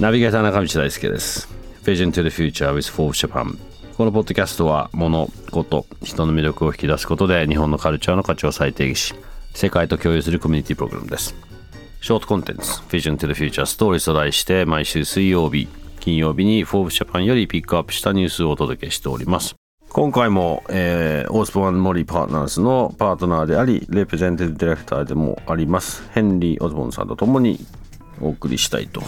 ナビゲーター中道大輔です。Vision to the Future with f o r Japan このポッドキャストは物事人の魅力を引き出すことで日本のカルチャーの価値を再定義し世界と共有するコミュニティプログラムです。ショートコンテンツ Vision to the Future Stories と題して毎週水曜日金曜日に Forbes Japan よりピックアップしたニュースをお届けしております。今回も、えー、オースポワン・モリー・パートナーズのパートナーでありレプレゼンティブディレクターでもありますヘンリー・オズボンさんと共にお送りしたいと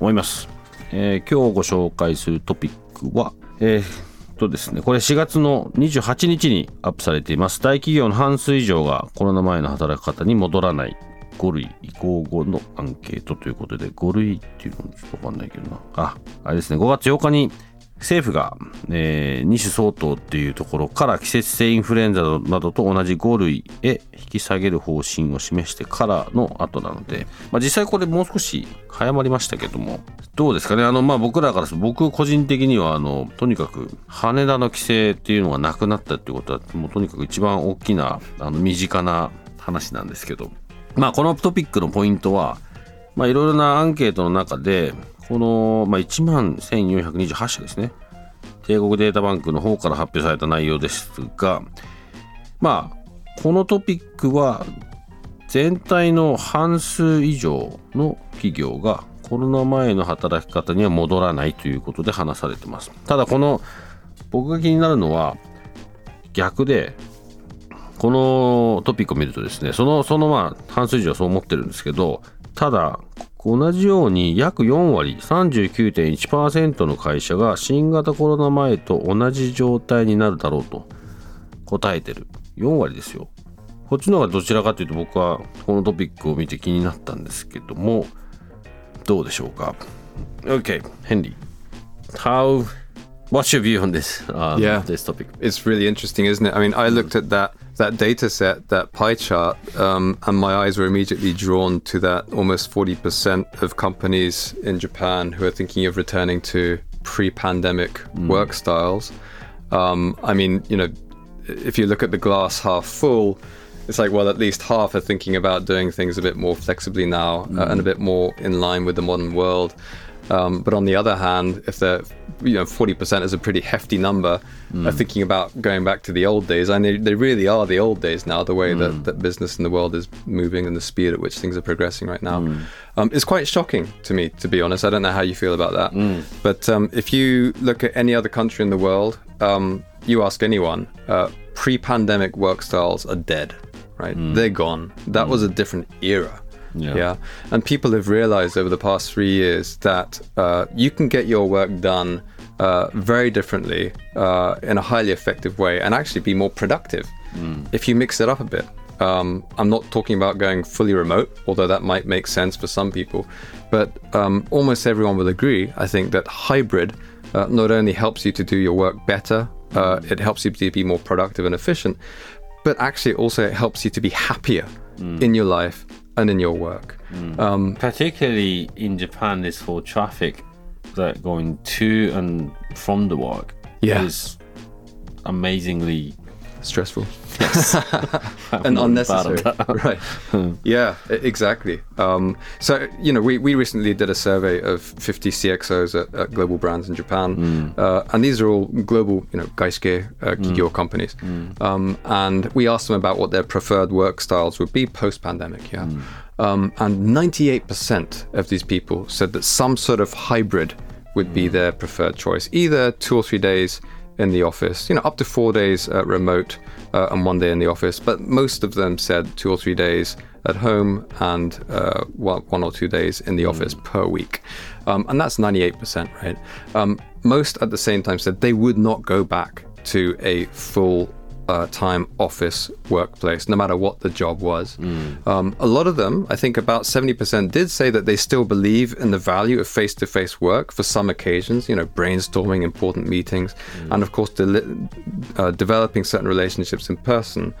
思います、えー、今日ご紹介するトピックは、えー、とですねこれ4月の28日にアップされています。大企業の半数以上がコロナ前の働き方に戻らない5類移行後のアンケートということで5類っていうのちょっとわかんないけどな。ああれですね5月8日に政府が、えー、2種相当っていうところから季節性インフルエンザなどと同じ5類へ引き下げる方針を示してからの後なので、まあ、実際これもう少し早まりましたけどもどうですかね？あの、まあ、僕らから僕個人的にはあのとにかく羽田の規制っていうのがなくなったってことはもうとにかく一番大きなあの身近な話なんですけど、まあ、このトピックのポイントは、まあ、いろいろなアンケートの中でこの、まあ、1万1428社ですね。帝国データバンクの方から発表された内容ですが、まあ、このトピックは全体の半数以上の企業がコロナ前の働き方には戻らないということで話されてます。ただこの僕が気になるのは逆でこのトピックを見るとですねそのそのまあ半数以上はそう思ってるんですけどただ同じように約4割39.1%の会社が新型コロナ前と同じ状態になるだろうと答えてる。4割ですよ。こっちの方がどちらかというと僕はこのトピックを見て気になったんですけどもどうでしょうか？OK ヘンリー。How what's your view on this um, yeah this topic it's really interesting isn't it I mean I looked at that that data set, that pie chart, um, and my eyes were immediately drawn to that almost 40% of companies in Japan who are thinking of returning to pre pandemic mm. work styles. Um, I mean, you know, if you look at the glass half full, it's like, well, at least half are thinking about doing things a bit more flexibly now mm. uh, and a bit more in line with the modern world. Um, but on the other hand, if they're you know 40% is a pretty hefty number, mm. are thinking about going back to the old days, and they, they really are the old days now. The way mm. that, that business in the world is moving and the speed at which things are progressing right now, mm. um, is quite shocking to me. To be honest, I don't know how you feel about that. Mm. But um, if you look at any other country in the world, um, you ask anyone, uh, pre-pandemic work styles are dead. Right, mm. they're gone. That was a mm. different era. Yeah. yeah. And people have realized over the past three years that uh, you can get your work done uh, very differently uh, in a highly effective way and actually be more productive mm. if you mix it up a bit. Um, I'm not talking about going fully remote, although that might make sense for some people. But um, almost everyone will agree, I think, that hybrid uh, not only helps you to do your work better, uh, it helps you to be more productive and efficient, but actually also it helps you to be happier mm. in your life and in your work. Mm. Um, Particularly in Japan, this for traffic that going to and from the work yeah. is amazingly stressful. Yes, and unnecessary. right. yeah, exactly. Um, so you know, we, we recently did a survey of 50 CXOs at, at global brands in Japan, mm. uh, and these are all global, you know, gaishikei uh, kigyo mm. companies. Mm. Um, and we asked them about what their preferred work styles would be post-pandemic. Yeah. Mm. Um, and 98% of these people said that some sort of hybrid would be mm. their preferred choice, either two or three days in the office, you know, up to four days uh, remote uh, and one day in the office. But most of them said two or three days at home and uh, one, or two days in the office mm. per week. Um, and that's 98%, right? Um, most at the same time said they would not go back to a full uh, time office workplace, no matter what the job was. Um, a lot of them, I think about 70%, did say that they still believe in the value of face to face work for some occasions, you know, brainstorming important meetings, and of course, deli- uh, developing certain relationships in person.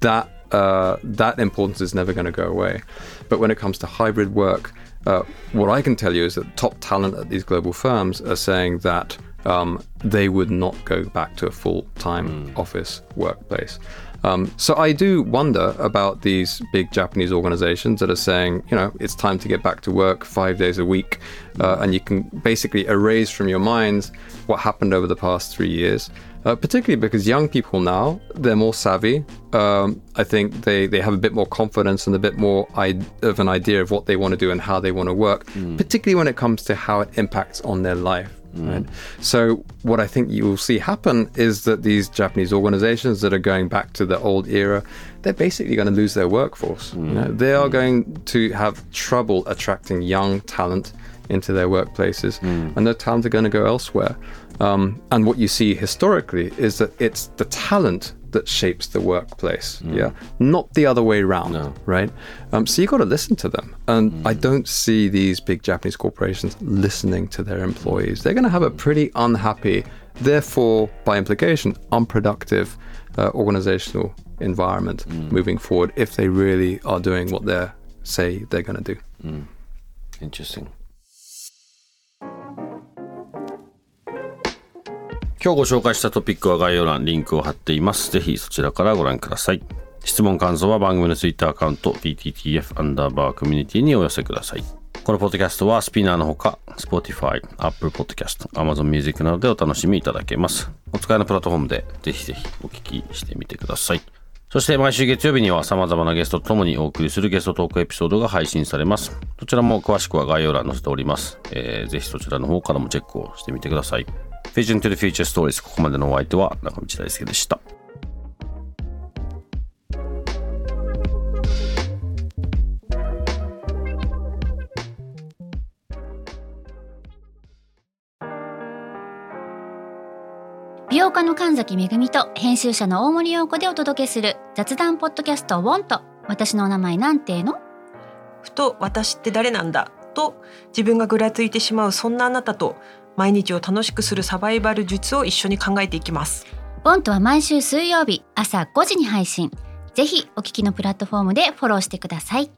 That uh, that importance is never going to go away. But when it comes to hybrid work, uh, what I can tell you is that top talent at these global firms are saying that um, they would not go back to a full time office workplace. Um, so I do wonder about these big Japanese organizations that are saying, you know, it's time to get back to work five days a week, uh, and you can basically erase from your minds what happened over the past three years. Uh, particularly because young people now they're more savvy. Um, I think they, they have a bit more confidence and a bit more I- of an idea of what they want to do and how they want to work, particularly when it comes to how it impacts on their life. Mm. Right. So what I think you will see happen is that these Japanese organizations that are going back to the old era, they're basically going to lose their workforce. Mm. You know, they are mm. going to have trouble attracting young talent into their workplaces, and their talent are going to go elsewhere. Um, and what you see historically is that it's the talent that shapes the workplace, mm. yeah, not the other way around, No. right? Um, so you got to listen to them, and mm. I don't see these big Japanese corporations listening to their employees. They're going to have a mm. pretty unhappy, therefore, by implication, unproductive uh, organizational environment moving forward if they really are doing what they say they're going to do. Interesting. 今日ご紹介したトピックは概要欄リンクを貼っています。ぜひそちらからご覧ください。質問感想は番組のツイッターアカウント PTTF アンダーバーコミュニティにお寄せください。このポッドキャストはスピナーのほか Spotify、Apple Podcast、Amazon Music などでお楽しみいただけます。お使いのプラットフォームでぜひぜひお聞きしてみてください。そして毎週月曜日には様々なゲストと共にお送りするゲストトークエピソードが配信されます。どちらも詳しくは概要欄に載せております。えーぜひそちらの方からもチェックをしてみてください。Vision to the Future Stories ここまでのお相手は中道大輔でした。美容家の神崎めぐみと編集者の大森洋子でお届けする雑談ポッドキャストウォンと私のお名前なんての？ふと私って誰なんだ？と自分がぐらついてしまうそんなあなたと毎日を楽しくするサバイバル術を一緒に考えていきます。ボンとは毎週水曜日朝5時に配信。ぜひお聞きのプラットフォームでフォローしてください。